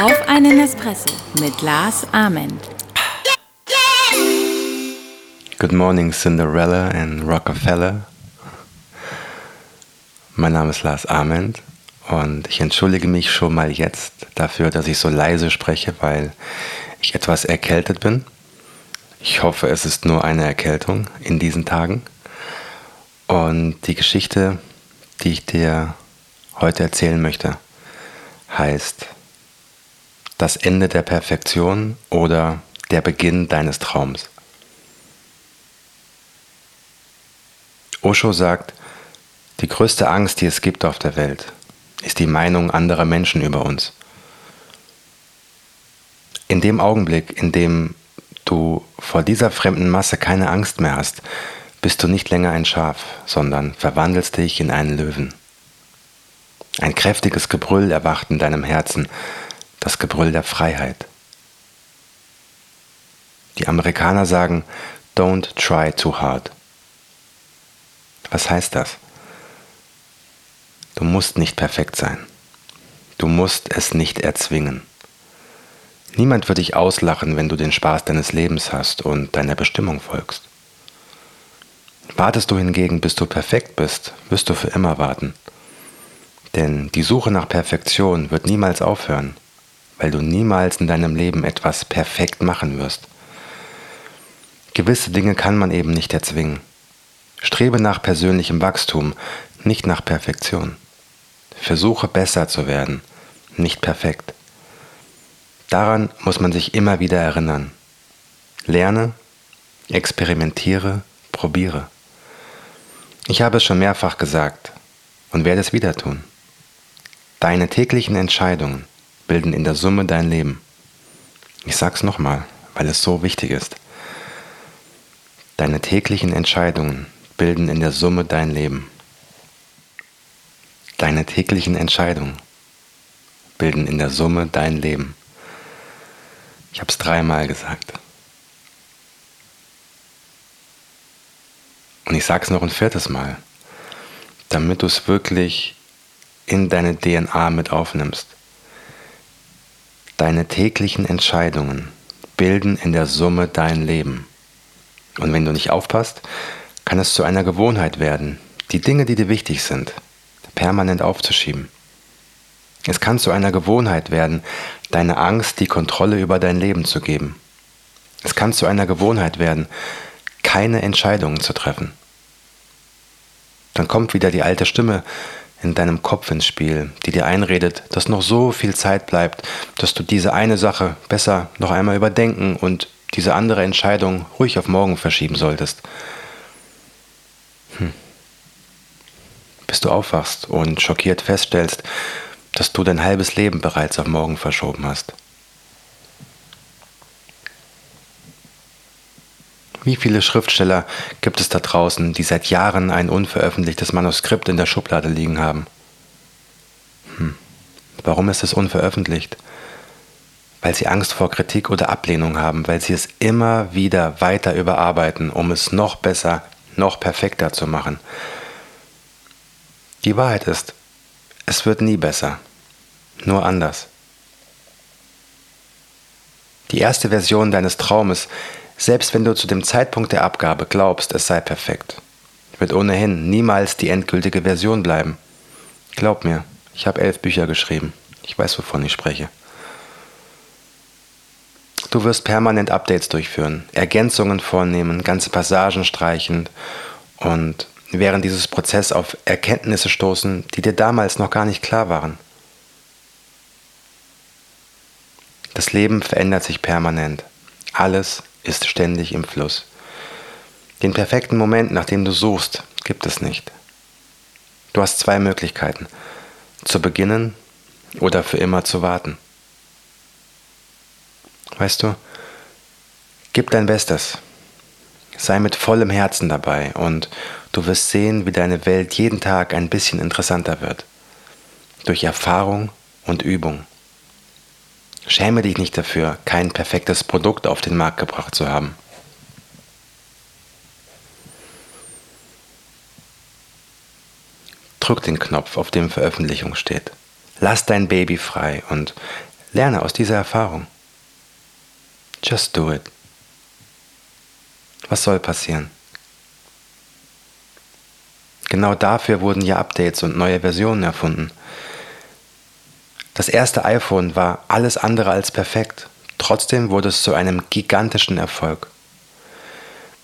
Auf einen Espresso mit Lars Ament. Good morning, Cinderella and Rockefeller. Mein Name ist Lars Ament und ich entschuldige mich schon mal jetzt dafür, dass ich so leise spreche, weil ich etwas erkältet bin. Ich hoffe, es ist nur eine Erkältung in diesen Tagen. Und die Geschichte, die ich dir heute erzählen möchte, heißt das Ende der Perfektion oder der Beginn deines Traums. Osho sagt, die größte Angst, die es gibt auf der Welt, ist die Meinung anderer Menschen über uns. In dem Augenblick, in dem du vor dieser fremden Masse keine Angst mehr hast, bist du nicht länger ein Schaf, sondern verwandelst dich in einen Löwen. Ein kräftiges Gebrüll erwacht in deinem Herzen, das Gebrüll der Freiheit. Die Amerikaner sagen, don't try too hard. Was heißt das? Du musst nicht perfekt sein. Du musst es nicht erzwingen. Niemand wird dich auslachen, wenn du den Spaß deines Lebens hast und deiner Bestimmung folgst. Wartest du hingegen, bis du perfekt bist, wirst du für immer warten. Denn die Suche nach Perfektion wird niemals aufhören, weil du niemals in deinem Leben etwas perfekt machen wirst. Gewisse Dinge kann man eben nicht erzwingen. Strebe nach persönlichem Wachstum, nicht nach Perfektion. Versuche besser zu werden, nicht perfekt. Daran muss man sich immer wieder erinnern. Lerne, experimentiere, probiere. Ich habe es schon mehrfach gesagt und werde es wieder tun. Deine täglichen Entscheidungen bilden in der Summe dein Leben. Ich sag's nochmal, weil es so wichtig ist. Deine täglichen Entscheidungen bilden in der Summe dein Leben. Deine täglichen Entscheidungen bilden in der Summe dein Leben. Ich habe es dreimal gesagt. Und ich sage es noch ein viertes Mal, damit du es wirklich in deine DNA mit aufnimmst. Deine täglichen Entscheidungen bilden in der Summe dein Leben. Und wenn du nicht aufpasst, kann es zu einer Gewohnheit werden, die Dinge, die dir wichtig sind, permanent aufzuschieben. Es kann zu einer Gewohnheit werden, deine Angst die Kontrolle über dein Leben zu geben. Es kann zu einer Gewohnheit werden, keine Entscheidungen zu treffen. Dann kommt wieder die alte Stimme in deinem Kopf ins Spiel, die dir einredet, dass noch so viel Zeit bleibt, dass du diese eine Sache besser noch einmal überdenken und diese andere Entscheidung ruhig auf morgen verschieben solltest. Hm. Bis du aufwachst und schockiert feststellst, dass du dein halbes Leben bereits auf morgen verschoben hast. Wie viele Schriftsteller gibt es da draußen, die seit Jahren ein unveröffentlichtes Manuskript in der Schublade liegen haben? Hm. Warum ist es unveröffentlicht? Weil sie Angst vor Kritik oder Ablehnung haben, weil sie es immer wieder weiter überarbeiten, um es noch besser, noch perfekter zu machen. Die Wahrheit ist, es wird nie besser, nur anders. Die erste Version deines Traumes, selbst wenn du zu dem Zeitpunkt der Abgabe glaubst, es sei perfekt, wird ohnehin niemals die endgültige Version bleiben. Glaub mir, ich habe elf Bücher geschrieben. Ich weiß, wovon ich spreche. Du wirst permanent Updates durchführen, Ergänzungen vornehmen, ganze Passagen streichen und während dieses Prozess auf Erkenntnisse stoßen, die dir damals noch gar nicht klar waren. Das Leben verändert sich permanent. Alles ist ständig im Fluss. Den perfekten Moment, nach dem du suchst, gibt es nicht. Du hast zwei Möglichkeiten. Zu beginnen oder für immer zu warten. Weißt du, gib dein Bestes. Sei mit vollem Herzen dabei und du wirst sehen, wie deine Welt jeden Tag ein bisschen interessanter wird. Durch Erfahrung und Übung. Schäme dich nicht dafür, kein perfektes Produkt auf den Markt gebracht zu haben. drück den Knopf, auf dem Veröffentlichung steht. Lass dein Baby frei und lerne aus dieser Erfahrung. Just do it. Was soll passieren? Genau dafür wurden ja Updates und neue Versionen erfunden. Das erste iPhone war alles andere als perfekt. Trotzdem wurde es zu einem gigantischen Erfolg.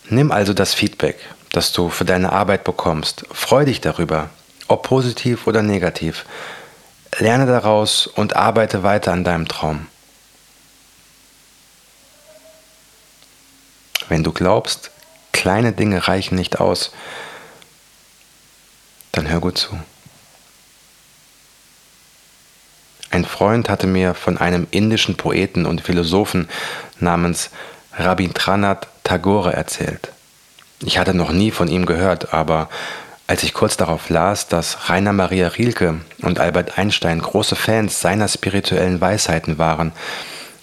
Nimm also das Feedback, das du für deine Arbeit bekommst. Freu dich darüber, ob positiv oder negativ. Lerne daraus und arbeite weiter an deinem Traum. Wenn du glaubst, kleine Dinge reichen nicht aus, dann hör gut zu. Ein Freund hatte mir von einem indischen Poeten und Philosophen namens Rabindranath Tagore erzählt. Ich hatte noch nie von ihm gehört, aber als ich kurz darauf las, dass Rainer Maria Rilke und Albert Einstein große Fans seiner spirituellen Weisheiten waren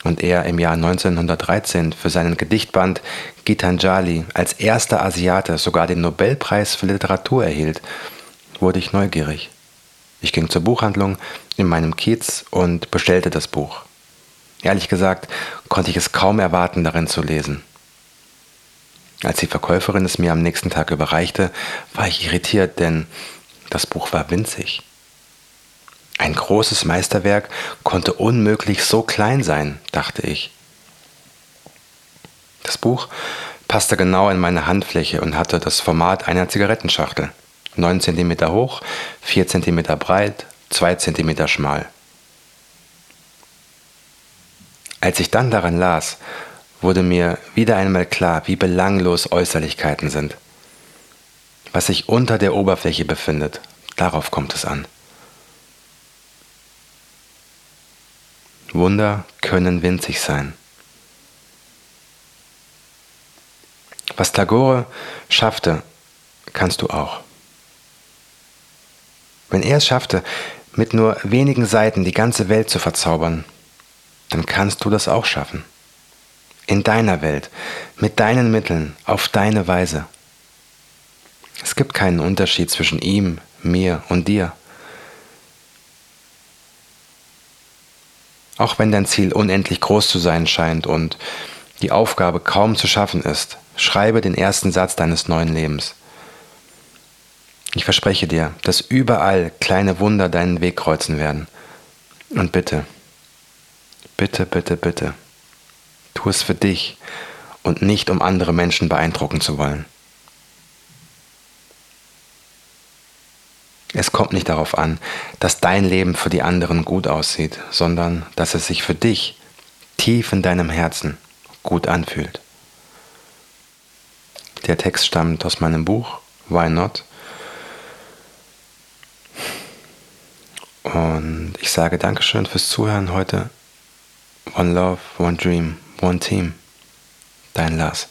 und er im Jahr 1913 für seinen Gedichtband Gitanjali als erster Asiate sogar den Nobelpreis für Literatur erhielt, wurde ich neugierig. Ich ging zur Buchhandlung in meinem Kiez und bestellte das Buch. Ehrlich gesagt konnte ich es kaum erwarten, darin zu lesen. Als die Verkäuferin es mir am nächsten Tag überreichte, war ich irritiert, denn das Buch war winzig. Ein großes Meisterwerk konnte unmöglich so klein sein, dachte ich. Das Buch passte genau in meine Handfläche und hatte das Format einer Zigarettenschachtel. 9 cm hoch, 4 cm breit, 2 cm schmal. Als ich dann daran las, wurde mir wieder einmal klar, wie belanglos Äußerlichkeiten sind. Was sich unter der Oberfläche befindet, darauf kommt es an. Wunder können winzig sein. Was Tagore schaffte, kannst du auch. Wenn er es schaffte, mit nur wenigen Seiten die ganze Welt zu verzaubern, dann kannst du das auch schaffen. In deiner Welt, mit deinen Mitteln, auf deine Weise. Es gibt keinen Unterschied zwischen ihm, mir und dir. Auch wenn dein Ziel unendlich groß zu sein scheint und die Aufgabe kaum zu schaffen ist, schreibe den ersten Satz deines neuen Lebens. Ich verspreche dir, dass überall kleine Wunder deinen Weg kreuzen werden. Und bitte, bitte, bitte, bitte, tu es für dich und nicht um andere Menschen beeindrucken zu wollen. Es kommt nicht darauf an, dass dein Leben für die anderen gut aussieht, sondern dass es sich für dich tief in deinem Herzen gut anfühlt. Der Text stammt aus meinem Buch Why Not Und ich sage Dankeschön fürs Zuhören heute. One Love, One Dream, One Team. Dein Lars.